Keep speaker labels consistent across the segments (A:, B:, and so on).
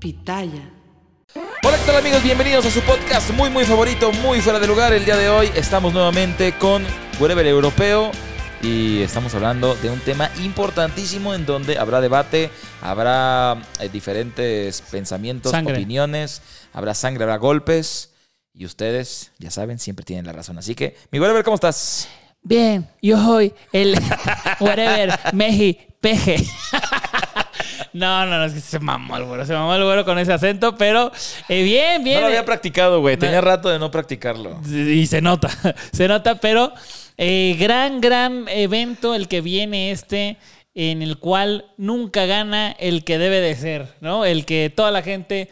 A: Pitaya.
B: Hola, ¿qué tal amigos? Bienvenidos a su podcast muy muy favorito, muy fuera de lugar. El día de hoy estamos nuevamente con Wherever Europeo y estamos hablando de un tema importantísimo en donde habrá debate, habrá eh, diferentes pensamientos,
C: Sangre.
B: opiniones, habrá sangre, habrá golpes y ustedes, ya saben, siempre tienen la razón. Así que, mi Wherever, ¿cómo estás?
C: Bien, yo soy el whatever, Meji, Peje. No, no, no, es que se mamó el güero, se mamó el güero con ese acento, pero eh, bien, bien.
B: No lo había
C: eh,
B: practicado, güey. Tenía rato de no practicarlo.
C: y se nota, se nota, pero eh, gran, gran evento el que viene este, en el cual nunca gana el que debe de ser, ¿no? El que toda la gente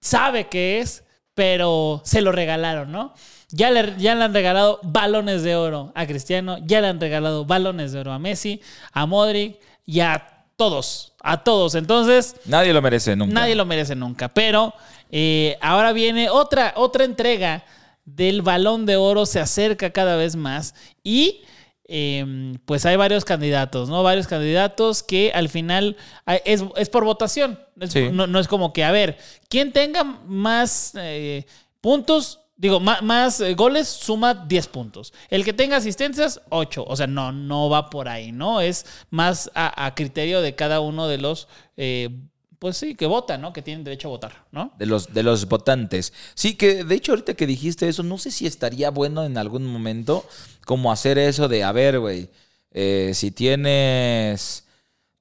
C: sabe que es, pero se lo regalaron, ¿no? Ya le, ya le han regalado balones de oro a Cristiano, ya le han regalado balones de oro a Messi, a Modric y a todos, a todos. Entonces,
B: Nadie lo merece nunca.
C: Nadie lo merece nunca. Pero eh, ahora viene otra, otra entrega del balón de oro, se acerca cada vez más. Y eh, pues hay varios candidatos, ¿no? Varios candidatos que al final es, es por votación. Es-
B: Sí.
C: no, no es como que, a ver, quien tenga más eh, puntos. Digo, más, eh, goles suma 10 puntos. El que tenga asistencias, 8. O sea, no, no va por ahí, ¿no? Es más a, a criterio de cada uno de los eh, pues sí, que votan, ¿no? Que tienen derecho a votar, ¿no?
B: De los, de los votantes. Sí, que de hecho ahorita que dijiste eso, no sé si estaría bueno en algún momento como hacer eso de, a ver, güey, eh, si tienes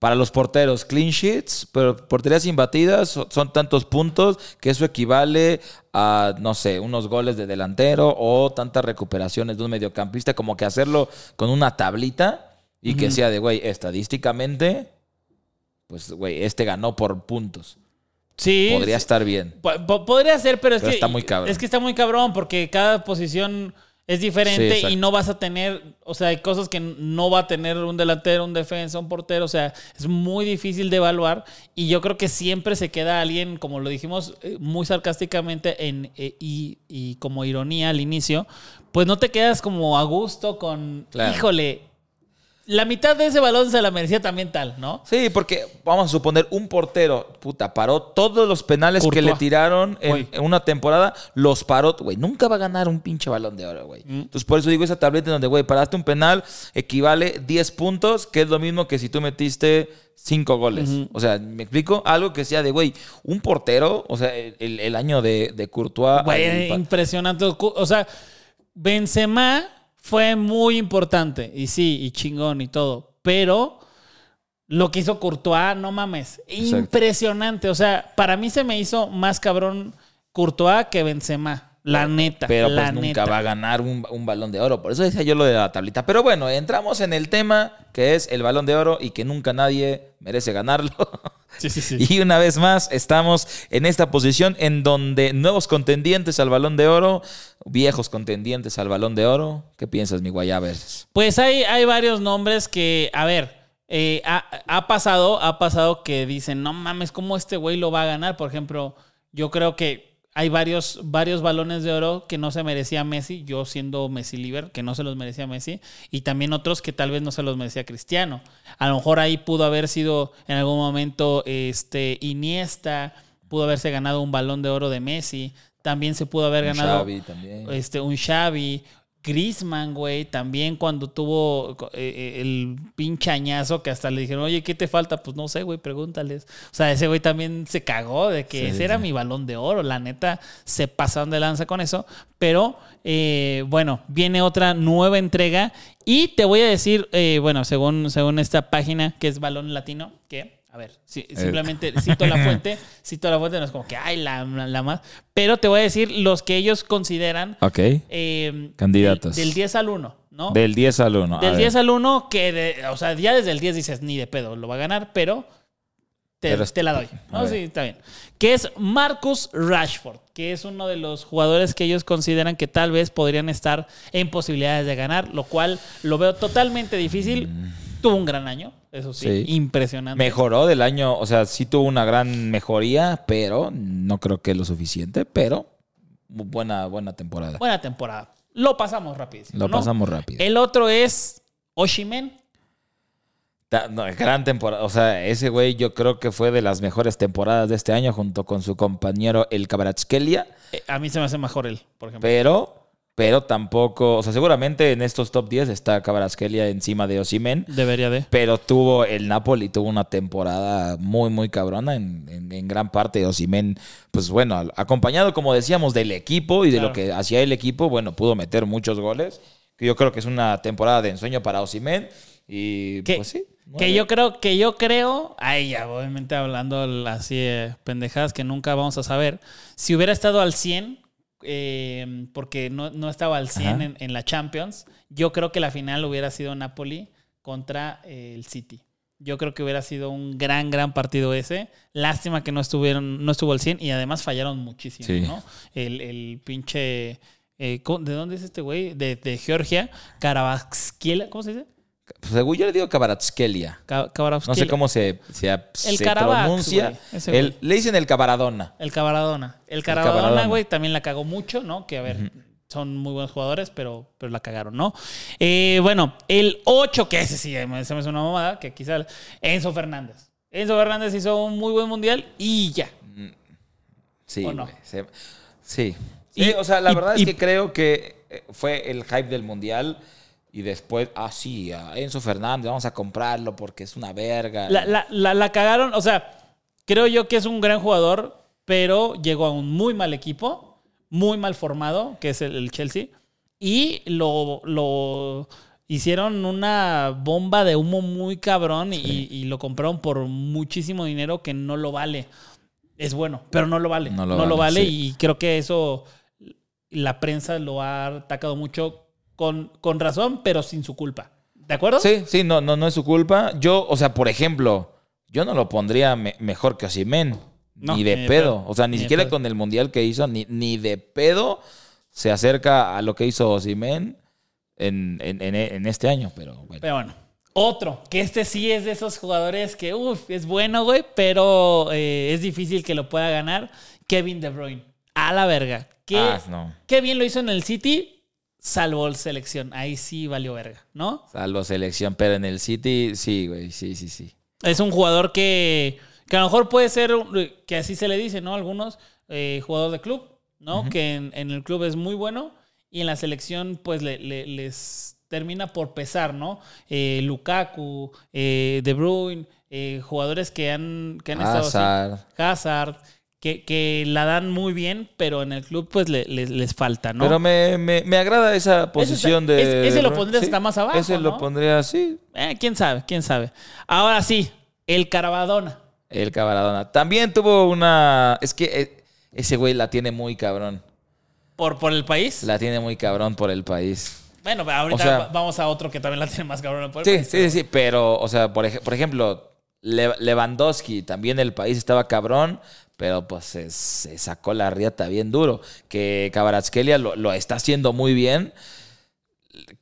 B: para los porteros clean sheets, pero porterías imbatidas son, son tantos puntos que eso equivale a, no sé, unos goles de delantero o tantas recuperaciones de un mediocampista, como que hacerlo con una tablita y que sea de, güey, estadísticamente, pues, güey, este ganó por puntos.
C: Sí.
B: Podría estar bien.
C: Po- po- podría ser, pero es
B: Pero
C: que
B: está muy cabrón.
C: Es que está muy cabrón porque cada posición es diferente y no vas a tener, o sea, hay cosas que no va a tener un delantero, un defensa, un portero, o sea, es muy difícil de evaluar y yo creo que siempre se queda alguien, como lo dijimos eh, muy sarcásticamente en, eh, y, y como ironía al inicio, pues no te quedas como a gusto con,
B: Claro.
C: híjole, la mitad de ese balón se la merecía también tal, ¿no?
B: Sí, porque vamos a suponer un portero, puta, paró todos los penales que le tiraron en, una temporada, los paró, güey, nunca va a ganar un pinche balón de oro, güey.
C: Mm.
B: Entonces por eso digo esa tableta en donde, güey, paraste un penal, equivale 10 puntos, que es lo mismo que si tú metiste 5 goles. O sea, ¿me explico? Algo que sea de, güey, un portero, o sea, el, el año de, de Courtois...
C: Güey, impresionante. O sea, Benzema fue muy importante. Y sí, y chingón y todo. Pero lo que hizo Courtois, no mames.
B: Exacto.
C: Impresionante. O sea, para mí se me hizo más cabrón Courtois que Benzema. La neta.
B: Pero
C: la
B: pues nunca va a ganar un, un balón de oro. Por eso decía yo lo de la tablita. Pero bueno, entramos en el tema que es el balón de oro y que nunca nadie merece ganarlo.
C: Sí, sí, sí.
B: Y una vez más estamos en esta posición en donde nuevos contendientes al balón de oro, viejos contendientes al balón de oro. ¿Qué piensas, mi guayabers?
C: Pues hay, hay varios nombres que, a ver, eh, ha, ha pasado, ha pasado que dicen, no mames, ¿cómo este güey lo va a ganar? Por ejemplo, yo creo que hay varios, varios balones de oro que no se merecía Messi, yo siendo Messi Liver, que no se los merecía Messi, y también otros que tal vez no se los merecía Cristiano. A lo mejor ahí pudo haber sido en algún momento este, Iniesta, pudo haberse ganado un balón de oro de Messi, también se pudo haber
B: Un
C: ganado
B: Xavi también.
C: este, un Xavi, Griezmann, güey, también cuando tuvo eh, eh, el pinche añazo que hasta le dijeron, oye, ¿qué te falta? Pues no sé, güey, pregúntales. O sea, ese güey también se cagó de que
B: Sí,
C: ese
B: sí,
C: era mi balón de oro. La neta, se pasaron de lanza con eso. Pero, eh, bueno, viene otra nueva entrega. Y te voy a decir, eh, bueno, según, según esta página que es Balón Latino, que, a ver,
B: Eh.
C: simplemente cito la fuente, cito la fuente, no es como que, ay, la, la, la más. Pero te voy a decir los que ellos consideran eh,
B: Candidatos.
C: Del, del 10 al 1, ¿no?
B: Del 10 al 1.
C: Del 10 al 1, que, de- o sea, ya desde el 10 dices, ni de pedo, lo va a ganar, pero te,
B: Pero es-
C: te la doy.
B: a
C: ¿no? Sí, está bien. Que es Marcus Rashford, que es uno de los jugadores que ellos consideran que tal vez podrían estar en posibilidades de ganar, lo cual lo veo totalmente difícil. Tuvo un gran año, eso sí.
B: Sí.
C: impresionante.
B: Mejoró del año, o sea, sí tuvo una gran mejoría, pero no creo que lo suficiente, pero buena, buena temporada.
C: Buena temporada. Lo pasamos rapidísimo.
B: Lo
C: ¿no?
B: pasamos rápido.
C: El otro es Oshimen.
B: No, gran temporada. O sea, ese güey yo creo que fue de las mejores temporadas de este año junto con su compañero el Kvaratskhelia,
C: Eh, A mí se me hace mejor él, por ejemplo.
B: pero, pero tampoco, o sea, seguramente en estos top 10 está Kvaratskhelia encima de Osimen,
C: Debería de.
B: pero tuvo el Napoli, tuvo una temporada muy, muy cabrona en, en- en gran parte Osimen, pues bueno, acompañado, como decíamos, del equipo y de
C: Claro.
B: lo que hacía el equipo, bueno, pudo meter muchos goles, que yo creo que es una temporada de ensueño para Osimen y
C: Que-
B: pues sí.
C: Que yo creo, que yo creo, ay ya, obviamente hablando así de pendejadas que nunca vamos a saber. Si hubiera estado al 100, eh, porque no, no estaba al 100
B: Ajá.
C: en, en la Champions, yo creo que la final hubiera sido Napoli contra eh, el City. Yo creo que hubiera sido un gran, gran partido ese. Lástima que no estuvieron, no estuvo al 100 y además fallaron muchísimo,
B: Sí.
C: ¿no? El, el pinche. eh, ¿cómo- ¿De dónde es este güey? De, de Georgia. Karabakskiela, ¿cómo se dice?
B: Pues, según yo le digo Kvaratskhelia.
C: Ka-
B: No sé cómo se, se,
C: El
B: se pronuncia. El- le dicen el Cabaradona.
C: El Cabaradona. El
B: Cabaradona.
C: Güey, también la cagó mucho, ¿no? Que a ver, son muy buenos jugadores, pero, pero la cagaron, ¿no? Eh, bueno, el 8, que ese sí, ese me suena una mamada, que quizá Enzo Fernández. Enzo Fernández hizo un muy buen mundial y ya.
B: Sí,
C: ¿O no?
B: se- sí.
C: Y-
B: Sí, o sea, la
C: y-
B: verdad
C: y-
B: es que creo que eh, fue el hype del mundial y después, ah, sí, a Enzo Fernández, vamos a comprarlo porque es una verga.
C: La, la- la- la cagaron, o sea, creo yo que es un gran jugador, pero llegó a un muy mal equipo, muy mal formado, que es el, el Chelsea, y lo, lo hicieron una bomba de humo muy cabrón y, y lo compraron por muchísimo dinero que no lo vale. Es bueno, pero no lo vale.
B: No
C: No
B: lo
C: lo,
B: vale,
C: vale
B: sí.
C: y creo que eso la prensa lo ha atacado mucho con, con razón, pero sin su culpa. ¿De acuerdo?
B: Sí, sí, no, no, no es su culpa. Yo, o sea, por ejemplo, yo no lo pondría me- mejor que Osimen.
C: No,
B: ni de
C: ni
B: pedo.
C: pedo.
B: O sea, ni, siquiera con el mundial que hizo, ni, ni de pedo se acerca a lo que hizo Osimen en, en, en- en este año. Pero bueno.
C: Pero bueno, otro, que este sí es de esos jugadores que, uff, es bueno, güey, pero eh, es difícil que lo pueda ganar. Kevin De Bruyne. A la verga. Qué,
B: Ah, no.
C: qué bien lo hizo en el City, salvo el selección. Ahí sí valió verga, ¿no?
B: Salvo selección, pero en el City, sí, güey, sí, sí, sí.
C: Es un jugador que, que a lo mejor puede ser, que así se le dice, ¿no? Algunos, eh, jugador de club, ¿no? Que en, en el club es muy bueno y en la selección, pues le- le- les termina por pesar, ¿no? Eh, Lukaku, eh, De Bruyne, eh, jugadores que han, que han estado así.
B: Hazard.
C: Que, que la dan muy bien, pero en el club, pues le- les- les falta, ¿no?
B: Pero me, me, me agrada esa posición
C: está-
B: de.
C: ese- ese lo
B: de-
C: pondrías hasta más abajo,
B: Ese lo pondría así.
C: Eh, quién sabe, quién sabe. Ahora sí, el Carabadona.
B: El Cavaradona. También tuvo una. Es que eh, ese güey la tiene muy cabrón.
C: ¿Por, por el país?
B: La tiene muy cabrón por el país.
C: Bueno, ahorita
B: O sea-
C: va- vamos a otro que también la tiene más cabrona por el
B: Sí,
C: país,
B: sí, sí, pero, o sea, por, ej- por ejemplo, Le- Lewandowski, también el país estaba cabrón, pero pues se, sacó la riata bien duro. Que Kvaratskhelia lo, lo está haciendo muy bien.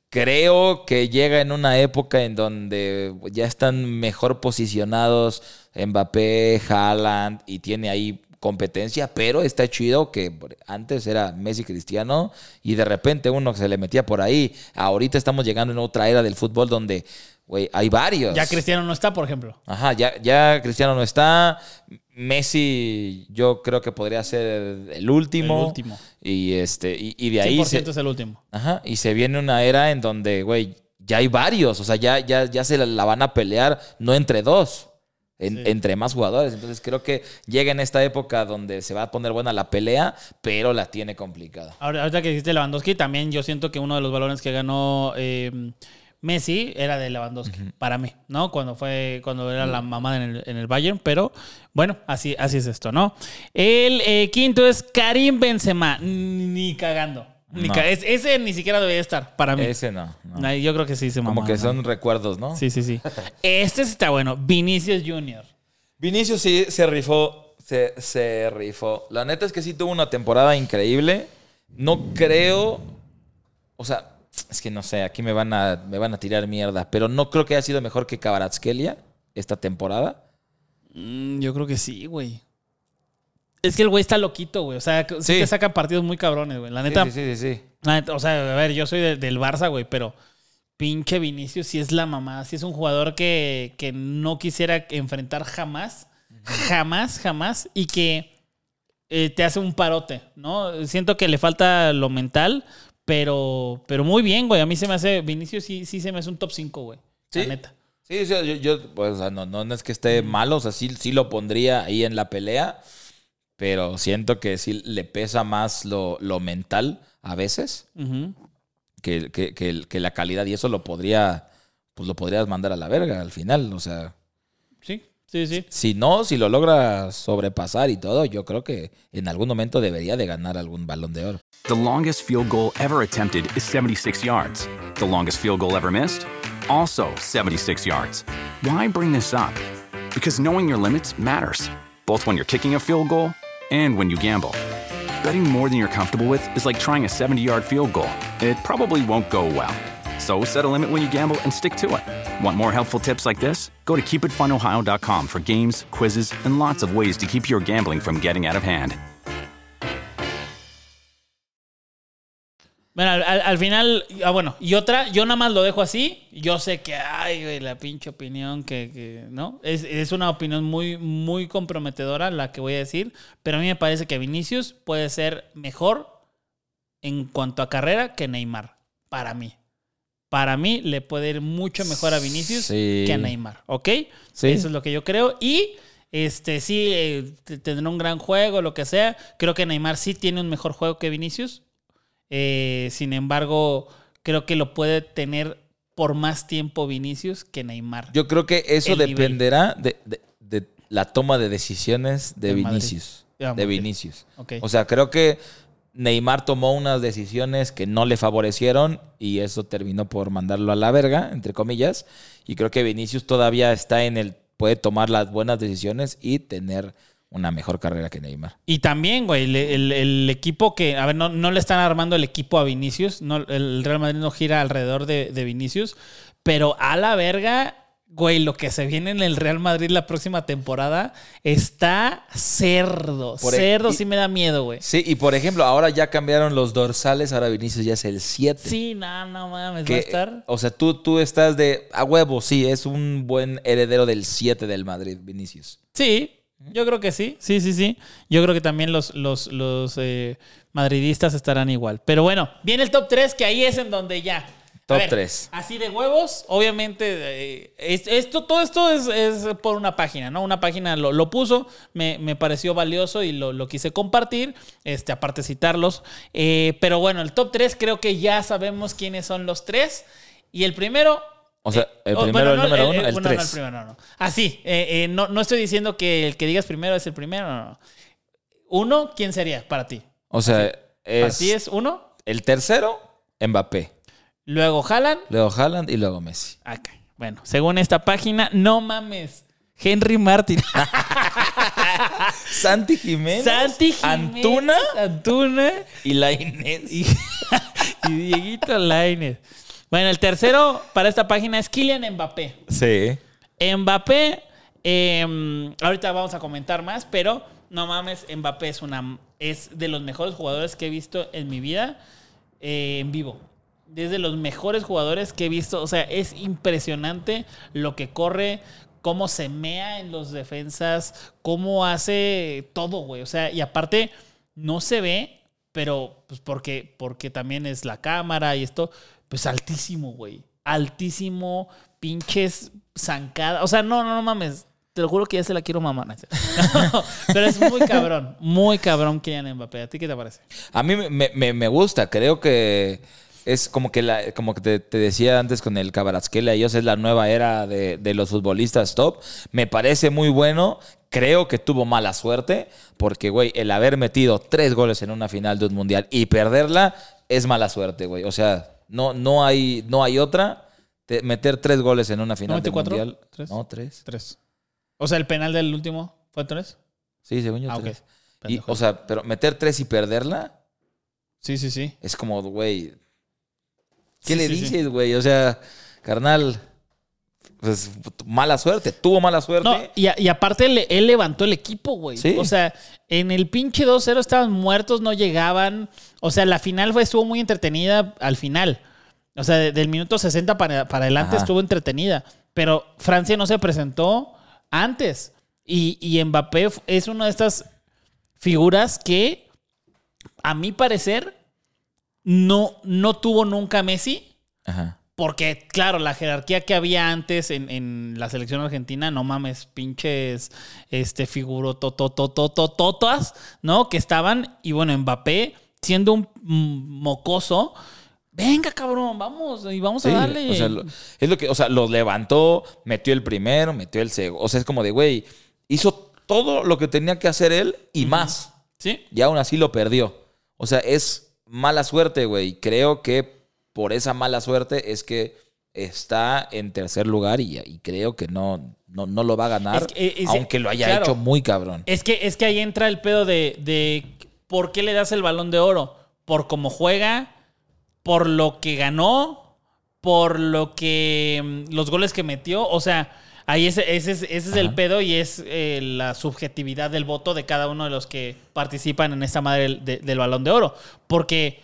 B: Creo que llega en una época en donde ya están mejor posicionados Mbappé, Haaland y tiene ahí competencia, pero está chido que antes era Messi Cristiano y de repente uno se le metía por ahí. Ahorita estamos llegando en otra era del fútbol donde, güey, hay varios.
C: Ya Cristiano no está, por ejemplo.
B: Ajá, ya, ya Cristiano no está. Messi, yo creo que podría ser el último.
C: El último.
B: Y este, y, y de ahí
C: 100%
B: se,
C: es el último.
B: ajá, y se viene una era en donde, güey, ya hay varios. O sea, ya, ya, ya se la, la van a pelear, no entre dos. en-
C: Sí.
B: Entre más jugadores. Entonces creo que llega en esta época donde se va a poner buena la pelea, pero la tiene complicada.
C: Ahora, ahorita que dijiste Lewandowski, también yo siento que uno de los balones que ganó eh, Messi era de Lewandowski, para mí, ¿no? Cuando fue, cuando era la mamá en el, en el Bayern, pero bueno, así, así es esto, ¿no? El eh, quinto es Karim Benzema, ni cagando. Ni
B: No.
C: ca- es- ese ni siquiera debería estar, para mí.
B: Ese no.
C: Yo creo que sí se
B: Como
C: mamó,
B: que
C: ¿no?
B: son recuerdos, ¿no?
C: Sí, sí, sí. Este está bueno. Vinicius Jr.
B: Vinicius sí se rifó. Se, se rifó. La neta es que sí tuvo una temporada increíble. No creo. O sea, es que no sé, aquí me van a, me van a tirar mierda. Pero no creo que haya sido mejor que Kvaratskhelia esta temporada.
C: Mm, yo creo que sí, güey. Es que el güey está loquito, güey. O sea, sí,
B: Sí.
C: que saca partidos muy cabrones, güey. La neta,
B: Sí, sí, sí, sí.
C: La neta, o sea, a ver, yo soy de- del Barça, güey, pero pinche Vinicius sí es la mamá. Sí es un jugador que, que no quisiera enfrentar jamás. Jamás, jamás. Y que eh, te hace un parote, ¿no? Siento que le falta lo mental, pero, pero muy bien, güey. A mí se me hace, Vinicius sí, sí se me hace un top 5, güey. La neta.
B: Sí, sí, yo, yo, pues, no, no es que esté malo, o sea, sí, sí lo pondría ahí en la pelea, pero siento que sí le pesa más lo, lo mental a veces que, que- que la calidad y eso lo podría, pues lo podrías mandar a la verga al final, o sea,
C: Sí, sí, sí.
B: no, si lo logra sobrepasar y todo, yo creo que en algún momento debería de ganar algún balón de oro.
D: The longest field goal ever attempted is 76 yards. The longest field goal ever missed? Also 76 yards. Why bring this up? Because knowing your limits matters, both when you're kicking a field goal and when you gamble. Betting more than you're comfortable with is like trying a 70 yard field goal, it probably won't go well. So set a limit when you gamble and stick to it. Want more helpful tips like this? Go to keepitfunohio.com for games, quizzes, and lots of ways to keep your gambling from getting out of hand.
C: Bueno, al, al- al final, ah, bueno, y otra, yo nada más lo dejo así. Yo sé que, ay, güey, la pinche opinión que, que, ¿no? Es, es una opinión muy, muy comprometedora la que voy a decir, pero a mí me parece que Vinicius puede ser mejor en cuanto a carrera que Neymar, para mí. Para mí le puede ir mucho mejor a Vinicius
B: Sí.
C: que a Neymar, ¿ok?
B: Sí.
C: Eso es lo que yo creo. Y este sí, eh, tendrá un gran juego, lo que sea. Creo que Neymar sí tiene un mejor juego que Vinicius. Eh, sin embargo, creo que lo puede tener por más tiempo Vinicius que Neymar.
B: Yo creo que eso dependerá de, de- de la toma de decisiones de. Vinicius.
C: Ah,
B: De. Vinicius. O sea, creo que Neymar tomó unas decisiones que no le favorecieron y eso terminó por mandarlo a la verga, entre comillas. Y creo que Vinicius todavía está en el. puede tomar las buenas decisiones y tener una mejor carrera que Neymar.
C: Y también, güey, el, el- equipo que, a ver, no, no le están armando el equipo a Vinicius, no, el Real Madrid no gira alrededor de, de Vinicius, pero a la verga, güey, lo que se viene en el Real Madrid la próxima temporada está cerdo,
B: Por e-
C: cerdo sí me da miedo, güey.
B: Sí, y por ejemplo, ahora ya cambiaron los dorsales, ahora Vinicius ya es el 7.
C: Sí, no, no mames,
B: Que,
C: va a estar.
B: O sea, tú, tú estás de a huevo, sí, es un buen heredero del 7 del Madrid, Vinicius.
C: Sí, yo creo que sí, sí, sí, sí. Yo creo que también los, los, los eh, madridistas estarán igual. Pero bueno, viene el top 3, que ahí es en donde ya.
B: Top
C: ver,
B: tres.
C: Así de huevos, obviamente, eh, es- esto, todo esto es, es por una página, ¿no? Una página lo, lo puso, me, me pareció valioso y lo, lo quise compartir, este, aparte citarlos. Eh, pero bueno, el top 3 creo que ya sabemos quiénes son los tres. Y el primero,
B: O sea, el
C: Oh,
B: primero,
C: bueno,
B: el
C: no,
B: número uno, el
C: bueno, no,
B: 3.
C: el primero, no, no. Así, eh, eh, no, no estoy diciendo que el que digas primero es el primero, no, no. Uno, ¿quién sería para ti?
B: O sea,
C: ¿Para
B: es,
C: ti es uno?
B: el tercero, Mbappé.
C: Luego Haaland.
B: Luego Haaland y luego Messi.
C: Ok, Bueno, según esta página, no mames. Henry Martin.
B: Santi Jiménez.
C: Santi Jiménez.
B: Antuna
C: Antuna.
B: y la Inés.
C: Y, y Dieguito Lainez. Bueno, el tercero para esta página es Kylian Mbappé.
B: Sí.
C: Mbappé, eh, ahorita vamos a comentar más, pero no mames, Mbappé es una es de los mejores jugadores que he visto en mi vida eh, en vivo. Es de los mejores jugadores que he visto. O sea, es impresionante lo que corre, cómo se mea en los defensas, cómo hace todo, güey. O sea, y aparte no se ve, pero pues porque, porque también es la cámara y esto, pues altísimo, güey. Altísimo, pinches zancada. O sea, no, no, no mames. Te lo juro que ya se la quiero mamar. Pero es muy cabrón, muy cabrón Kylian Mbappé. ¿A ti qué te parece?
B: A mí me, me- me gusta, creo que es como que la, como que te, te decía antes con el Cabaratskelia, ellos es la nueva era de, de los futbolistas top. Me parece muy bueno. Creo que tuvo mala suerte, porque, güey, el haber metido tres goles en una final de un mundial y perderla es mala suerte, güey. O sea, no, no, hay, no hay otra. Te- meter tres goles en una final de
C: cuatro?
B: mundial.
C: ¿Tres?
B: No, tres.
C: Tres. O sea, el penal del último fue tres.
B: Sí, según yo,
C: Ah,
B: tres. Y, o sea, pero meter tres y perderla
C: Sí, sí, sí.
B: es como, güey, ¿Qué
C: Sí,
B: le
C: sí,
B: dices, güey? O sea, carnal, pues mala suerte, tuvo mala suerte.
C: No, y, a- y aparte él levantó el equipo, güey.
B: Sí.
C: O sea, en el pinche 2-0 estaban muertos, no llegaban. O sea, la final fue, estuvo muy entretenida al final. O sea, de- del minuto 60 para, para adelante
B: Ajá.
C: estuvo entretenida. Pero Francia no se presentó antes. Y, y Mbappé es una de estas figuras que, a mi parecer, no, no tuvo nunca Messi.
B: Ajá.
C: Porque, claro, la jerarquía que había antes en, en la selección argentina, no mames, pinches este, figuro tototototototas, ¿no? Que estaban, y bueno, Mbappé, siendo un mocoso, venga, cabrón, vamos, y vamos
B: Sí,
C: a darle.
B: o sea, lo- es lo que, o sea, los levantó, metió el primero, metió el segundo. O sea, es como de, güey, hizo todo lo que tenía que hacer él y más.
C: sí,
B: Y aún así lo perdió. O sea, es mala suerte, güey. Creo que por esa mala suerte es que está en tercer lugar y, y creo que no, no, no lo va a ganar,
C: Es que, es-
B: aunque lo haya
C: claro.
B: hecho muy cabrón.
C: Es que, es que ahí entra el pedo de, de por qué le das el balón de oro. Por cómo juega, por lo que ganó, por lo que. mm, los goles que metió. O sea, ahí ese, ese, es- ese es el pedo y es eh, la subjetividad del voto de cada uno de los que participan en esta madre del, de- del balón de oro. Porque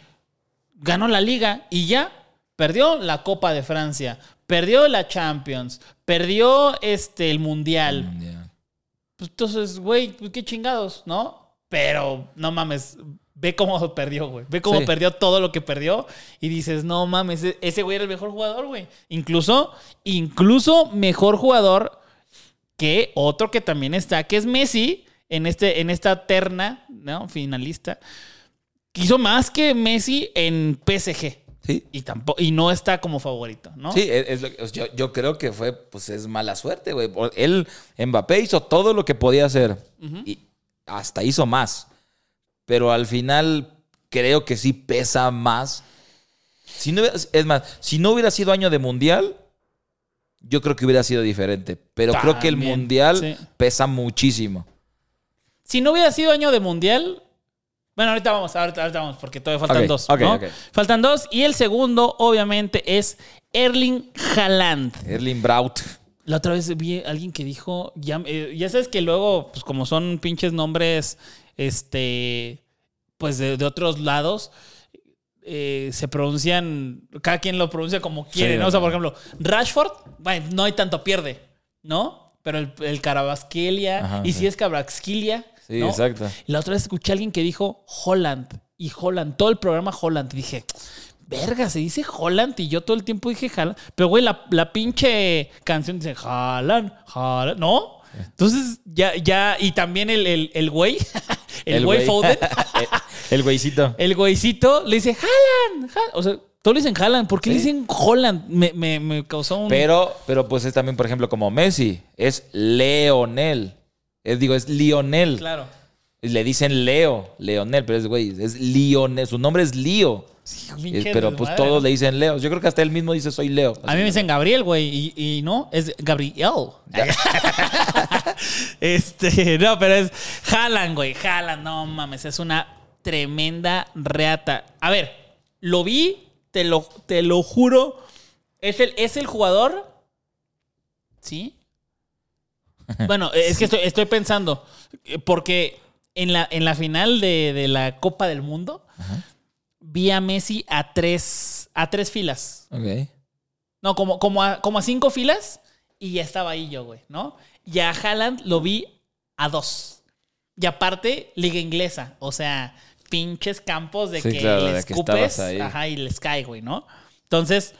C: ganó la liga y ya perdió la Copa de Francia, perdió la Champions, perdió este, el Mundial. Pues entonces, güey, pues qué chingados, ¿no? Pero no mames, ve cómo perdió, güey. Ve cómo
B: Sí.
C: perdió todo lo que perdió y dices, no mames, e- ese güey era el mejor jugador, güey. Incluso, incluso mejor jugador que otro que también está, que es Messi en, este, en esta terna, ¿no? Finalista. Hizo más que Messi en PSG.
B: Sí.
C: Y, tampoco, y no está como favorito, ¿no?
B: Sí, es, es lo que- yo, yo creo que fue, pues es mala suerte, güey. Él, Mbappé hizo todo lo que podía hacer y hasta hizo más. Pero al final creo que sí pesa más. Si no hubiera- es más, si no hubiera sido año de mundial, yo creo que hubiera sido diferente. Pero creo que el mundial
C: sí.
B: pesa muchísimo.
C: Si no hubiera sido año de mundial. Bueno, ahorita vamos, ahorita, ahorita vamos, porque todavía faltan dos.
B: ok,
C: ¿no? Faltan dos. Y el segundo, obviamente, es Erling Haaland.
B: Erling Braut.
C: La otra vez vi a alguien que dijo. Ya, eh, ya sabes que luego, pues como son pinches nombres, este. Pues de, de otros lados. eh, se pronuncian. Cada quien lo pronuncia como quiere,
B: Sí,
C: ¿no? O sea, por ejemplo, Rashford, bueno, no hay tanto pierde, ¿no? Pero el, el Carabasquelia,
B: Ajá,
C: y
B: sí.
C: si es Carabasquelia.
B: Sí,
C: ¿no?
B: exacto.
C: La otra vez escuché a alguien que dijo Holland. Y Holland, todo el programa Holland. Y dije, verga, se dice Holland. Y yo todo el tiempo dije Holland. Pero, güey, la, la pinche canción dice Holland, Holland. ¿No? Entonces, ya, ya. Y también el, el, el güey, el güey Foden,
B: el güeycito.
C: el güeycito, le dice. Haaland". O sea, todos le dicen Haaland. ¿Por qué le dicen Holland? Me, me, me causó un.
B: Pero, pero pues es también, por ejemplo, como Messi. Es Leonel. Es, digo, es Lionel.
C: Claro.
B: Le dicen Leo, Leonel, pero es güey, es Lionel. Su nombre es Lío. Eh, pero pues todos
C: ¿no?
B: le dicen Leo. Yo creo que hasta él mismo dice soy Leo.
C: A mí me dicen Gabriel, güey, y, y no, es Gabriel. este, no, pero es Haaland, güey, Haaland, no mames, es una tremenda reata. A ver, lo vi, te lo, te lo juro, es el, es el jugador, ¿sí? Bueno, es que estoy, estoy pensando, eh, porque en la, en la final de, de la Copa del Mundo, vi a Messi a tres, a tres filas.
B: Ok.
C: No, como, como, a, como a cinco filas y ya estaba ahí yo, güey, ¿no? Y a Haaland lo vi a dos. Y aparte, liga inglesa. O sea, pinches campos de
B: Sí,
C: que
B: claro,
C: le
B: que
C: escupes
B: ahí.
C: ajá, y les cae, güey, ¿no? Entonces,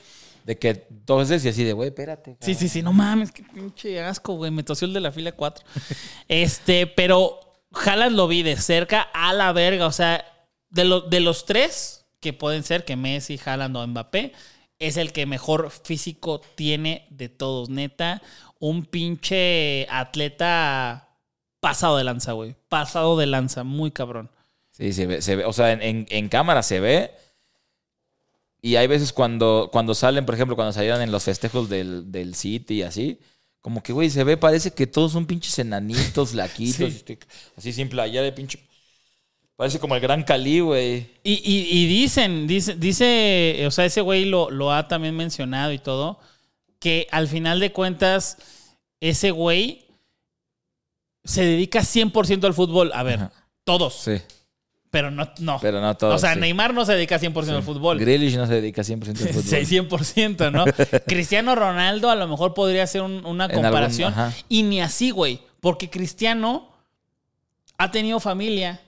B: De que entonces y así de, güey, espérate.
C: sí, sí, sí, no mames, qué pinche asco, güey. Me tosió el de la fila 4. este, pero Haaland lo vi de cerca a la verga. O sea, de, lo- de los tres que pueden ser, que Messi, Haaland o Mbappé, es el que mejor físico tiene de todos, neta. Un pinche atleta pasado de lanza, güey. Pasado de lanza, muy cabrón.
B: Sí, se ve, se ve. O sea, en, en- en cámara se ve. Y hay veces cuando, cuando salen, por ejemplo, cuando salieron en los festejos del, del City y así, como que, güey, se ve, parece que todos son pinches enanitos, laquitos,
C: Sí.
B: este, así sin playera de pinche. Parece como el gran Cali, güey.
C: Y, y- y dicen, dice, dice, o sea, ese güey lo, lo ha también mencionado y todo, que al final de cuentas, ese güey se dedica 100% al fútbol. A ver,
B: Ajá.
C: todos,
B: Sí,
C: pero no, no.
B: pero no todos.
C: o sea,
B: sí.
C: Neymar no se dedica 100% al fútbol.
B: Grealish no se dedica 100% al fútbol.
C: Sí, 100%, ¿no? Cristiano Ronaldo a lo mejor podría hacer un- una
B: algún-
C: comparación. y ni así, güey. Porque Cristiano ha tenido familia,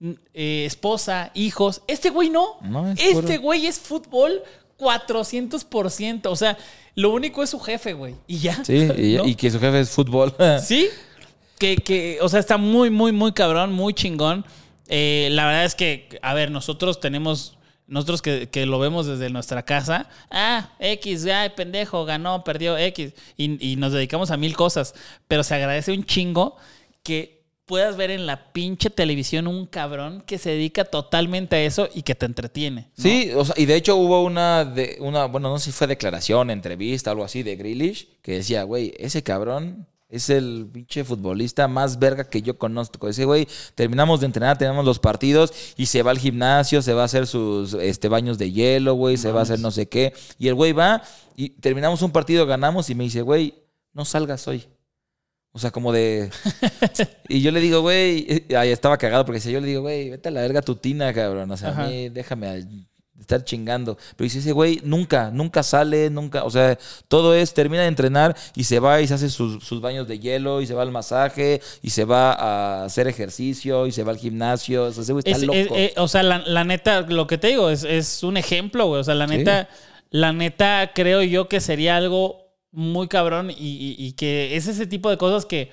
C: eh, esposa, hijos. Este güey no.
B: No, es
C: este
B: puro-
C: güey es fútbol 400%. O sea, lo único es su jefe, güey. Y ya.
B: Sí, y,
C: ¿no?
B: y que su jefe es fútbol.
C: Sí. Que, que, o sea, está muy, muy, muy cabrón, muy chingón. Eh, la verdad es que, a ver, nosotros tenemos, nosotros que, que lo vemos desde nuestra casa, ah, X, ay, pendejo, ganó, perdió X, y, y nos dedicamos a mil cosas, pero se agradece un chingo que puedas ver en la pinche televisión un cabrón que se dedica totalmente a eso y que te entretiene. ¿no?
B: Sí, o sea, y de hecho hubo una, de, una, bueno, no sé si fue declaración, entrevista, algo así de Grealish, que decía, güey, ese cabrón es el pinche futbolista más verga que yo conozco. Ese güey, terminamos de entrenar, tenemos los partidos y se va al gimnasio, se va a hacer sus este, baños de hielo, güey, se va a hacer no sé qué. Y el güey va y terminamos un partido, ganamos y me dice, güey, no salgas hoy. O sea, como de... Y yo le digo, güey, ahí estaba cagado porque decía, yo le digo, güey, vete a la verga tu tina, cabrón. O sea,
C: Ajá.
B: a mí déjame al- estar chingando. Pero dice ese güey, nunca, nunca sale, nunca, o sea, todo es, termina de entrenar y se va y se hace sus, sus baños de hielo y se va al masaje y se va a hacer ejercicio y se va al gimnasio. O sea, ese güey está
C: Es-
B: loco.
C: es- eh, o sea, la, la neta, lo que te digo, es, es un ejemplo, güey. O sea, la
B: Sí.
C: neta, la neta, creo yo que sería algo muy cabrón y, y- y que es ese tipo de cosas que,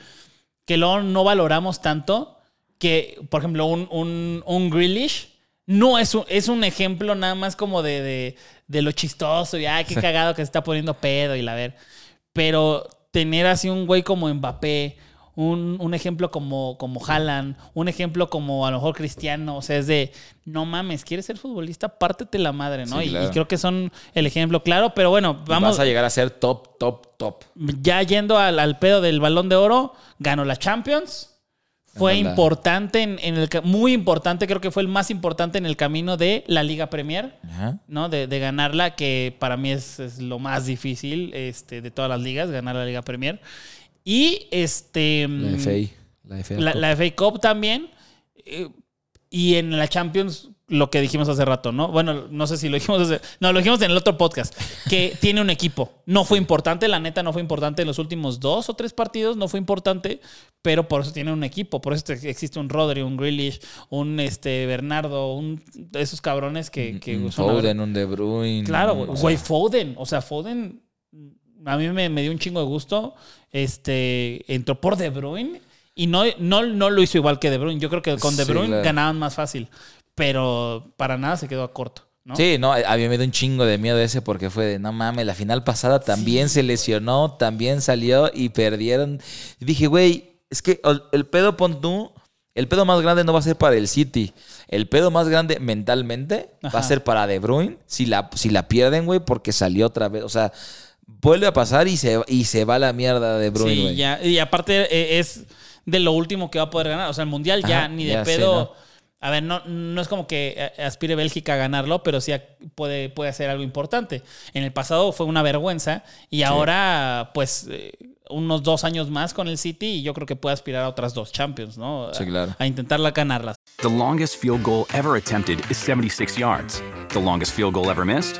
C: que luego no valoramos tanto. Que, por ejemplo, un, un, un Grealish no es un, es un ejemplo nada más como de, de, de lo chistoso y ay, qué cagado que se está poniendo pedo y la ver. Pero tener así un güey como Mbappé, un, un ejemplo como, como Haaland, un ejemplo como a lo mejor Cristiano, o sea, es de, no mames, ¿quieres ser futbolista? Pártete la madre, ¿no?
B: Sí,
C: Y- creo que son el ejemplo claro, pero bueno, vamos,
B: Vas a llegar a ser top, top, top.
C: ya yendo al, al pedo del balón de oro, ganó la Champions. Fue importante, en, en el, muy importante, creo que fue el más importante en el camino de la Liga Premier.
B: Ajá.
C: ¿no? De, de ganarla, que para mí es, es lo más difícil este, de todas las ligas, ganar la Liga Premier. Y este.
B: La
C: mm,
B: FA. La FA.
C: la, la FA Cup también. eh, y en la Champions, lo que dijimos hace rato, ¿no? Bueno, no sé si lo dijimos hace- No, lo dijimos en el otro podcast. Que tiene un equipo. No fue importante, la neta, no fue importante en los últimos dos o tres partidos, no fue importante, pero por eso tiene un equipo. Por eso existe un Rodri, un Grealish, un este, Bernardo, un, esos cabrones que. que
B: un
C: son
B: Foden, un De Bruyne.
C: Claro, güey. Foden. O sea, Foden a mí me, me dio un chingo de gusto. Este, entró por De Bruyne y no, no, no lo hizo igual que De Bruyne. Yo creo que con De
B: Sí,
C: Bruyne
B: claro.
C: ganaban más fácil, pero para nada se quedó a corto. ¿no?
B: Sí, no, a mí me dio un chingo de miedo ese porque fue de, no mames, la final pasada también se lesionó, también salió y perdieron. Y dije, güey, es que el, el pedo pon tú, el pedo más grande no va a ser para el City. El pedo más grande mentalmente va a ser para De Bruyne si la, si la pierden, güey, porque salió otra vez. O sea, vuelve a pasar y se, y se va la mierda de Bruyne,
C: Sí, ya. Y aparte eh, es de lo último que va a poder ganar. O sea, el Mundial ya
B: Ajá,
C: ni de
B: ya sé,
C: pedo.
B: ¿no?
C: A ver, no, no es como que eh, aspire Bélgica a ganarlo, pero sí puede, puede hacer algo importante. En el pasado fue una vergüenza y ahora, pues, eh, unos dos años más con el City y yo creo que puede aspirar a otras dos Champions, ¿no?
B: Sí, claro.
C: A, a intentarla ganarlas.
D: The longest field goal ever attempted is 76 yards. The longest field goal ever missed?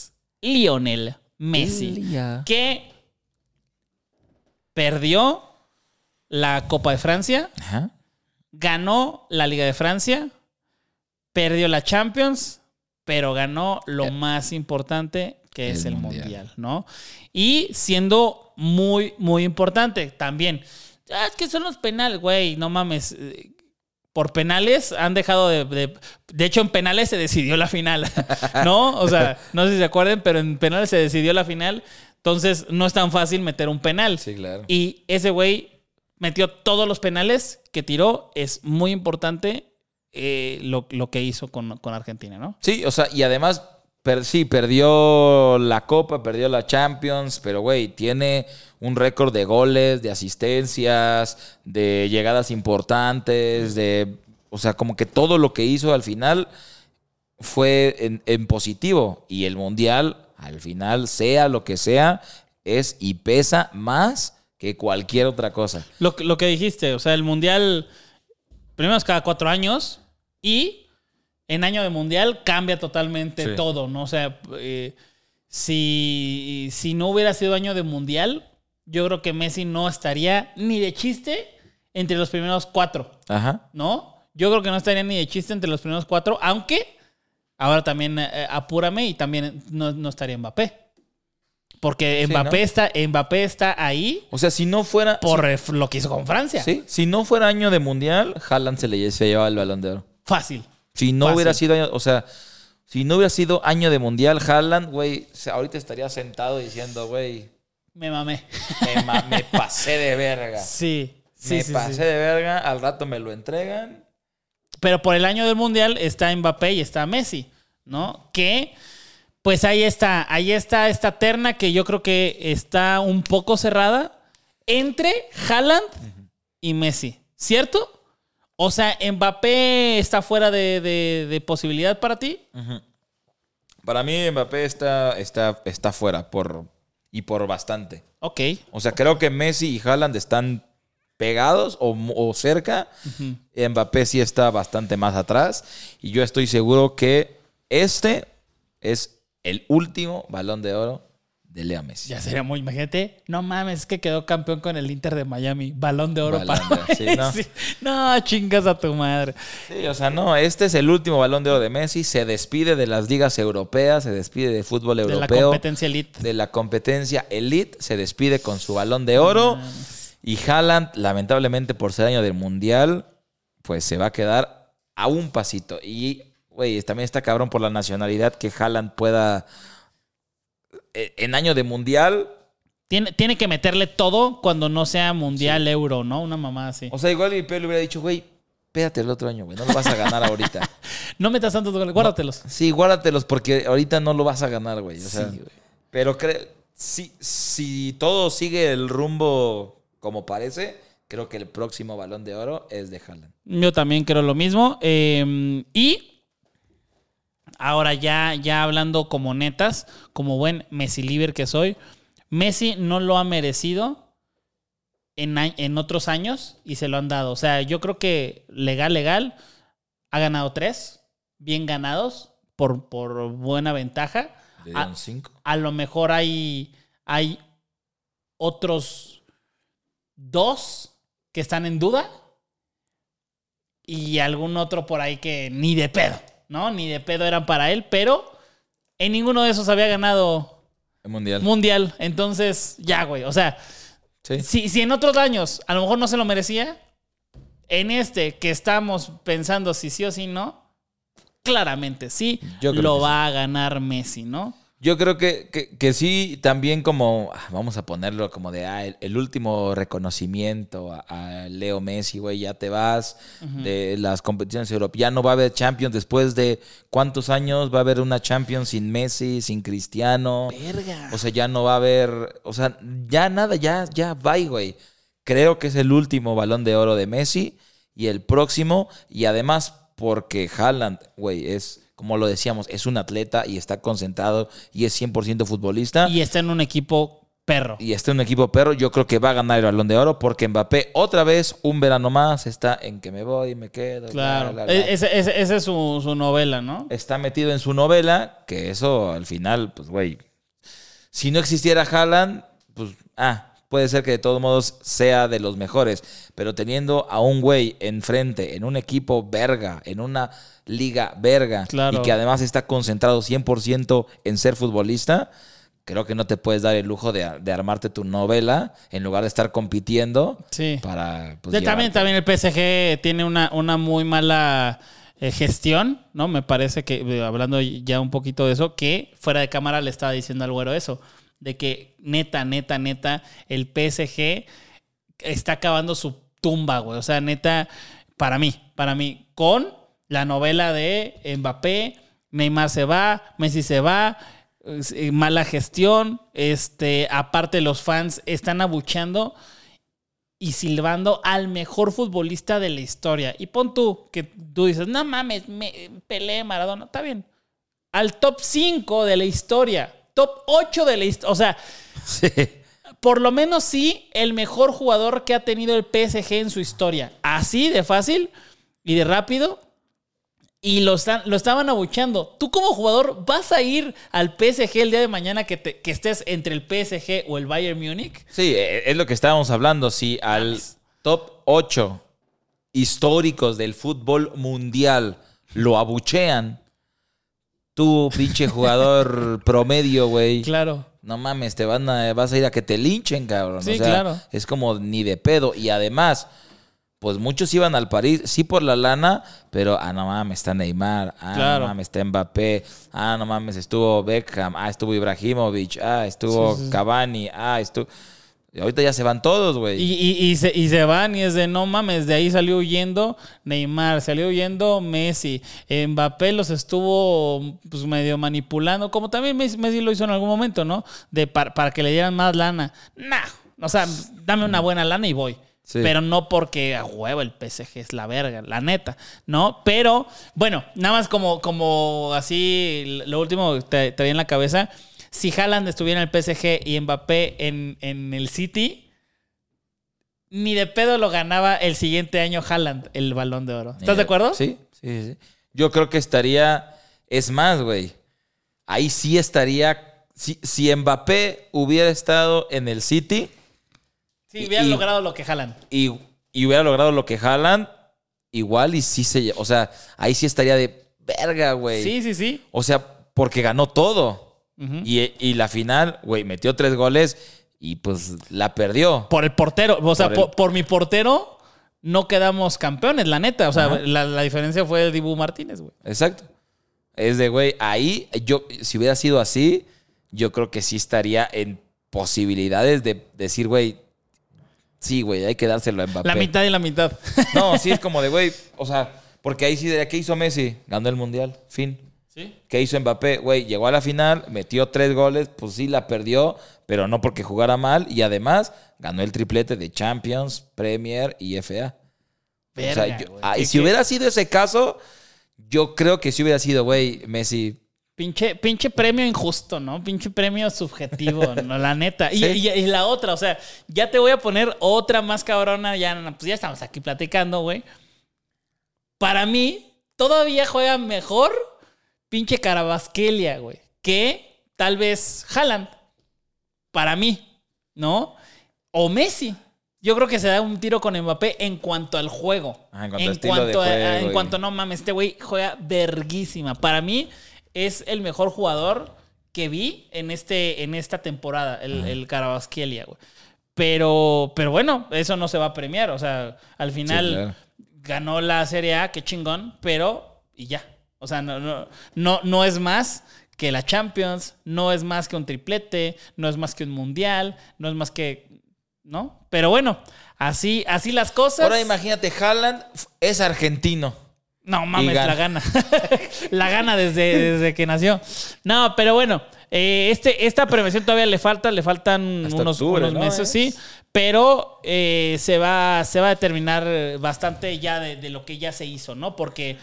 C: Lionel Messi.
B: Elia.
C: Que perdió la Copa de Francia,
B: Ajá.
C: ganó la Liga de Francia, perdió la Champions, pero ganó lo más importante que es
B: El Mundial.
C: mundial. ¿no? Y siendo muy, muy importante también. Ah, es que son los penales, güey, no mames. Por penales han dejado de, de. De hecho, en penales se decidió la final. ¿No? O sea, no sé si se acuerden, pero en penales se decidió la final. Entonces, no es tan fácil meter un penal.
B: Sí, claro.
C: Y ese güey metió todos los penales que tiró. Es muy importante eh, lo, lo que hizo con, con Argentina, ¿no?
B: Sí, o sea, y además, sí, perdió la Copa, perdió la Champions, pero güey, tiene un récord de goles, de asistencias, de llegadas importantes, de. O sea, como que todo lo que hizo al final fue en, positivo. Y el Mundial, al final, sea lo que sea, es y pesa más que cualquier otra cosa.
C: Lo, lo que dijiste, o sea, el mundial, primero es cada cuatro años y en año de mundial cambia totalmente
B: Sí.
C: todo, ¿no? O sea, eh, si, si no hubiera sido año de mundial, yo creo que Messi no estaría ni de chiste entre los primeros cuatro,
B: Ajá.
C: ¿no? Yo creo que no estaría ni de chiste entre los primeros cuatro, aunque ahora también eh, apúrame y también no, no estaría Mbappé. Porque
B: Sí,
C: Mbappé,
B: ¿no?
C: está, Mbappé está ahí
B: O sea, si no fuera.
C: por lo que hizo con Francia.
B: Sí, si no fuera año de mundial, Haaland se le se llevaba el balón de oro.
C: Fácil.
B: Si no
C: Fácil.
B: hubiera sido año, o sea, si no hubiera sido año de mundial, Haaland, güey, ahorita estaría sentado diciendo, güey,
C: Me mamé.
B: me, ma- me pasé de verga.
C: Sí. Sí,
B: me
C: sí,
B: pasé
C: sí.
B: de verga, al rato me lo entregan.
C: Pero por el año del Mundial está Mbappé y está Messi, ¿no? Que, pues ahí está, ahí está esta terna que yo creo que está un poco cerrada entre Haaland y Messi, ¿cierto? O sea, Mbappé está fuera de, de- de posibilidad para ti.
B: Para mí Mbappé está, está, está fuera por, y por bastante.
C: Ok.
B: O sea, creo que Messi y Haaland están pegados o, o cerca. Mbappé sí está bastante más atrás. Y yo estoy seguro que este es el último balón de oro de Lea Messi.
C: Ya sería muy, imagínate, no mames, es que quedó campeón con el Inter de Miami. Balón de oro
B: Balón
C: para
B: de sí, ¿no?
C: Chingas a tu madre.
B: Sí, o sea, no, este es el último balón de oro de Messi. Se despide de las ligas europeas, se despide de fútbol
C: De la
B: europeo.
C: competencia elite.
B: de la competencia elite, se despide con su balón de oro. Y Haaland, lamentablemente por ser año del mundial, pues se va a quedar a un pasito. Y, güey, también está cabrón por la nacionalidad que Haaland pueda. Eh, En año de mundial.
C: Tiene, tiene que meterle todo cuando no sea mundial euro, ¿no? Una mamá así.
B: O sea, igual mi le hubiera dicho, güey, espérate el otro año, güey, no lo vas a ganar ahorita.
C: No metas tantos goles, guárdatelos.
B: Sí, guárdatelos porque ahorita no lo vas a ganar, güey. O sea,
C: Sí, güey.
B: pero si, si todo sigue el rumbo como parece, creo que el próximo balón de oro es de Haaland.
C: Yo también creo lo mismo. Eh, y ahora ya, ya hablando como netas, como buen Messi Liber que soy, Messi no lo ha merecido en, a- en otros años y se lo han dado. O sea, yo creo que legal, legal, ha ganado tres, bien ganados, por, por buena ventaja.
B: Le dieron cinco.
C: a lo mejor hay, hay otros dos que están en duda y algún otro por ahí que ni de pedo, ¿no? Ni de pedo eran para él, pero en ninguno de esos había ganado
B: El mundial.
C: mundial. Entonces, ya, güey. O sea,
B: Sí.
C: si, si en otros años a lo mejor no se lo merecía, en este que estamos pensando si sí o si no, claramente sí
B: Yo creo
C: lo
B: que
C: va a ganar Messi, ¿no?
B: Yo creo que, que, que sí, también como, ah, vamos a ponerlo como de, ah, el, el último reconocimiento a, a Leo Messi, güey, ya te vas de las competiciones europeas. Ya no va a haber Champions después de cuántos años va a haber una Champions sin Messi, sin Cristiano.
C: Verga.
B: O sea, ya no va a haber, o sea, ya nada, ya, ya, bye, güey. Creo que es el último balón de oro de Messi y el próximo, y además porque Haaland, güey, es, como lo decíamos, es un atleta y está concentrado y es 100% futbolista.
C: Y está en un equipo perro.
B: Y está en un equipo perro, yo creo que va a ganar el balón de oro porque Mbappé otra vez, un verano más, está en que me voy, me quedo.
C: Claro.
B: bla, bla, bla.
C: E- Esa es su, su novela, ¿no?
B: Está metido en su novela, que eso al final, pues, güey, si no existiera Haaland, pues, ah, puede ser que de todos modos sea de los mejores, pero teniendo a un güey enfrente, en un equipo verga, en una liga verga,
C: Claro.
B: y que además está concentrado 100% en ser futbolista, creo que no te puedes dar el lujo de, de armarte tu novela en lugar de estar compitiendo
C: Sí.
B: para... pues,
C: también, también el PSG tiene una, una muy mala eh, gestión, ¿no? Me parece que, eh, hablando ya un poquito de eso, que fuera de cámara le estaba diciendo al güero eso, de que neta, neta, neta, el PSG está acabando su tumba, güey. O sea, neta, para mí, para mí, con la novela de Mbappé, Neymar se va, Messi se va, eh, mala gestión, este, aparte los fans están abuchando y silbando al mejor futbolista de la historia. Y pon tú, que tú dices, no mames, me, Pelé, Maradona, está bien. Al top 5 de la historia, top 8 de la historia. O sea,
B: Sí.
C: por lo menos sí, el mejor jugador que ha tenido el PSG en su historia. Así de fácil y de rápido. Y lo, están- lo estaban abuchando. Tú como jugador vas a ir al PSG el día de mañana que, te- que estés entre el PSG o el Bayern Múnich.
B: Sí, eh, es lo que estábamos hablando. Si al top 8 históricos del fútbol mundial lo abuchean, tú, pinche jugador promedio, güey.
C: Claro.
B: No mames, te van a, vas a ir a que te linchen, cabrón.
C: Sí,
B: o sea,
C: claro.
B: Es como ni de pedo. Y además, pues muchos iban al París, sí por la lana, pero, ah, no mames, está Neymar. Ah,
C: Claro.
B: no mames, está Mbappé. Ah, no mames, estuvo Beckham. Ah, estuvo Ibrahimovic. Ah, estuvo
C: Sí, sí, sí.
B: Cavani. Ah, estuvo... Y ahorita ya se van todos, güey.
C: Y, y- y se, y se van y es de no mames, de ahí salió huyendo Neymar, salió huyendo Messi, Mbappé los estuvo pues medio manipulando, como también Messi, Messi lo hizo en algún momento, ¿no? De par- para que le dieran más lana. Nah, o sea, dame una buena lana y voy.
B: Sí.
C: Pero no porque a huevo el PSG es la verga, la neta, ¿no? Pero, bueno, nada más como, como así, lo último que te traía en la cabeza. Si Haaland estuviera en el PSG y Mbappé en, en el City, ni de pedo lo ganaba el siguiente año Haaland el balón de oro. ¿Estás de acuerdo?
B: Sí, sí, sí. Yo creo que estaría. Es más, güey. Ahí sí estaría. Si, si Mbappé hubiera estado en el City
C: Sí, hubiera
B: Y-
C: logrado lo que Haaland.
B: y, y hubiera logrado lo que Haaland, igual y sí se. O sea, ahí sí estaría de verga, güey.
C: Sí, sí, sí.
B: O sea, porque ganó todo. Y, y la final, güey, metió tres goles y pues la perdió.
C: Por el portero. O sea,
B: Por
C: por,
B: el-
C: por mi portero no quedamos campeones, la neta. O sea, la, la diferencia fue el Dibu Martínez, güey.
B: Exacto. Es de, güey, ahí, yo, si hubiera sido así, yo creo que sí estaría en posibilidades de decir, güey, sí, güey, hay que dárselo a Mbappé.
C: La mitad y la mitad.
B: No, sí es como de, güey, o sea, porque ahí sí, ¿qué hizo Messi? Ganó el Mundial, fin.
C: ¿Sí?
B: ¿Qué hizo Mbappé? Güey, llegó a la final, metió tres goles, pues sí la perdió, pero no porque jugara mal, y además ganó el triplete de Champions, Premier y FA. o sea,
C: Verga,
B: yo-
C: güey.
B: ah, y
C: ¿Qué-
B: si
C: qué?
B: hubiera sido ese caso, yo creo que si hubiera sido, güey, Messi.
C: Pinche, pinche premio injusto, ¿no? Pinche premio subjetivo, ¿no? La neta. Y,
B: Sí.
C: y- y la otra, o sea, ya te voy a poner otra más cabrona. Ya, pues ya estamos aquí platicando, güey. Para mí, todavía juega mejor pinche Carabasquelia, güey. Que tal vez Haaland. Para mí, ¿no? O Messi. Yo creo que se da un tiro con Mbappé en cuanto al juego.
B: Ah, en cuanto a estilo de
C: cuanto a-
B: juego
C: en cuanto no mames, este güey juega verguísima. Para mí es el mejor jugador que vi en, este, en esta temporada, el, el Carabasquelia, güey. Pero, pero bueno, eso no se va a premiar. O sea, al final
B: Sí, claro.
C: ganó la Serie A, qué chingón, pero y ya. O sea, no, no, no, no es más que la Champions no es más que un triplete, no es más que un mundial, no es más que. ¿No? Pero bueno, así, así las cosas.
B: Ahora imagínate, Haaland es argentino.
C: No mames,
B: gana.
C: la gana. la gana desde, desde que nació. No, pero bueno, eh, este, esta prevención todavía le falta, le faltan
B: Hasta
C: unos,
B: octubre,
C: unos
B: ¿no?
C: meses,
B: Es-
C: sí. Pero eh, se, va, se va a determinar bastante ya de, de lo que ya se hizo, ¿no? Porque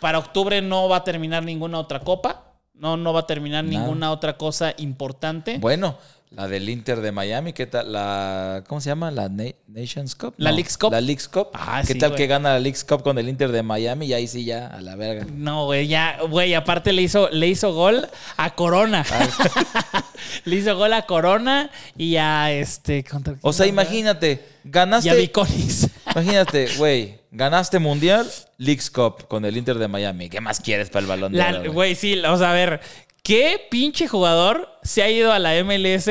C: para octubre no va a terminar ninguna otra copa. No, no va a terminar
B: Nada.
C: ninguna otra cosa importante.
B: Bueno, la del Inter de Miami, ¿qué tal? La, ¿Cómo se llama? ¿La Na- Nations Cup?
C: ¿La Leagues Cup?
B: La Leagues Cup.
C: Ah,
B: ¿Qué
C: sí,
B: tal
C: güey.
B: que gana la Leagues Cup con el Inter de Miami? Y ahí sí ya, a la verga.
C: No, güey, ya, güey, aparte le hizo, le hizo gol a Corona. le hizo gol a Corona y a este. ¿contra quién
B: O sea, imagínate,
C: Y a
B: ganaste.
C: Viconis.
B: Imagínate, güey, ganaste Mundial, Leagues Cup con el Inter de Miami. ¿Qué más quieres para el balón de oro, güey?
C: Sí, sea, a ver, ¿qué pinche jugador se ha ido a la MLS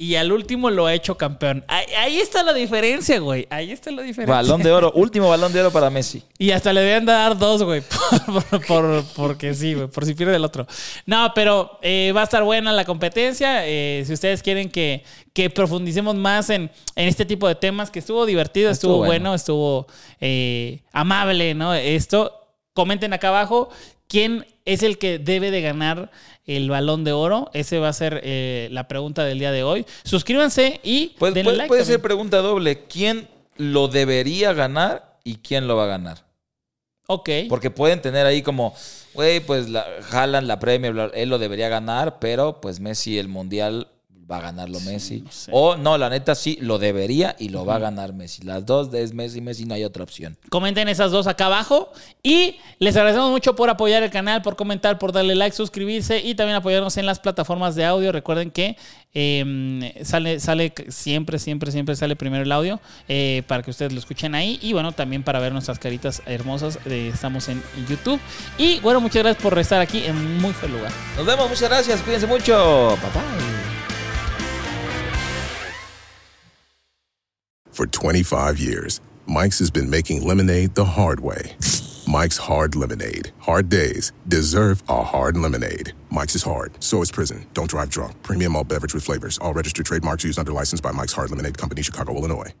C: y al último lo ha hecho campeón? Ahí, ahí está la diferencia, güey. Ahí está la diferencia.
B: Balón de oro, último balón de oro para Messi.
C: Y hasta le deben dar dos, güey. Por, por- por- porque sí, güey. Por si pierde el otro. No, pero eh, va a estar buena la competencia. Eh, si ustedes quieren que, que profundicemos más en, en este tipo de temas, que estuvo divertido, estuvo,
B: Estuvo
C: bueno.
B: bueno.
C: estuvo eh, amable, ¿no? Esto, comenten acá abajo quién es el que debe de ganar el balón de oro. Ese va a ser eh, la pregunta del día de hoy. Suscríbanse y
B: Puede,
C: denle
B: puede-
C: like
B: puede ser pregunta doble. ¿Quién lo debería ganar y quién lo va a ganar?
C: Ok.
B: Porque pueden tener ahí como, güey, pues la, Haaland, la Premier, bla, él lo debería ganar, pero pues Messi el Mundial va a ganarlo Messi.
C: no sé.
B: O no, la neta sí, lo debería y lo va a ganar Messi. Las dos es Messi, Messi, no hay otra opción.
C: Comenten esas dos acá abajo. Y les agradecemos mucho por apoyar el canal, por comentar, por darle like, suscribirse y también apoyarnos en las plataformas de audio. Recuerden que eh, sale, sale siempre, siempre, siempre sale primero el audio eh, para que ustedes lo escuchen ahí. Y bueno, también para ver nuestras caritas hermosas. eh, estamos en YouTube. Y bueno, muchas gracias por estar aquí en muy feliz lugar.
B: Nos vemos, muchas gracias, cuídense mucho. Bye bye.
A: For 25 years, Mike's has been making lemonade the hard way. Mike's Hard Lemonade. Hard days deserve a hard lemonade. Mike's is hard, so is prison. Don't drive drunk. Premium all beverage with flavors. All registered trademarks used under license by Mike's Hard Lemonade Company, Chicago, Illinois.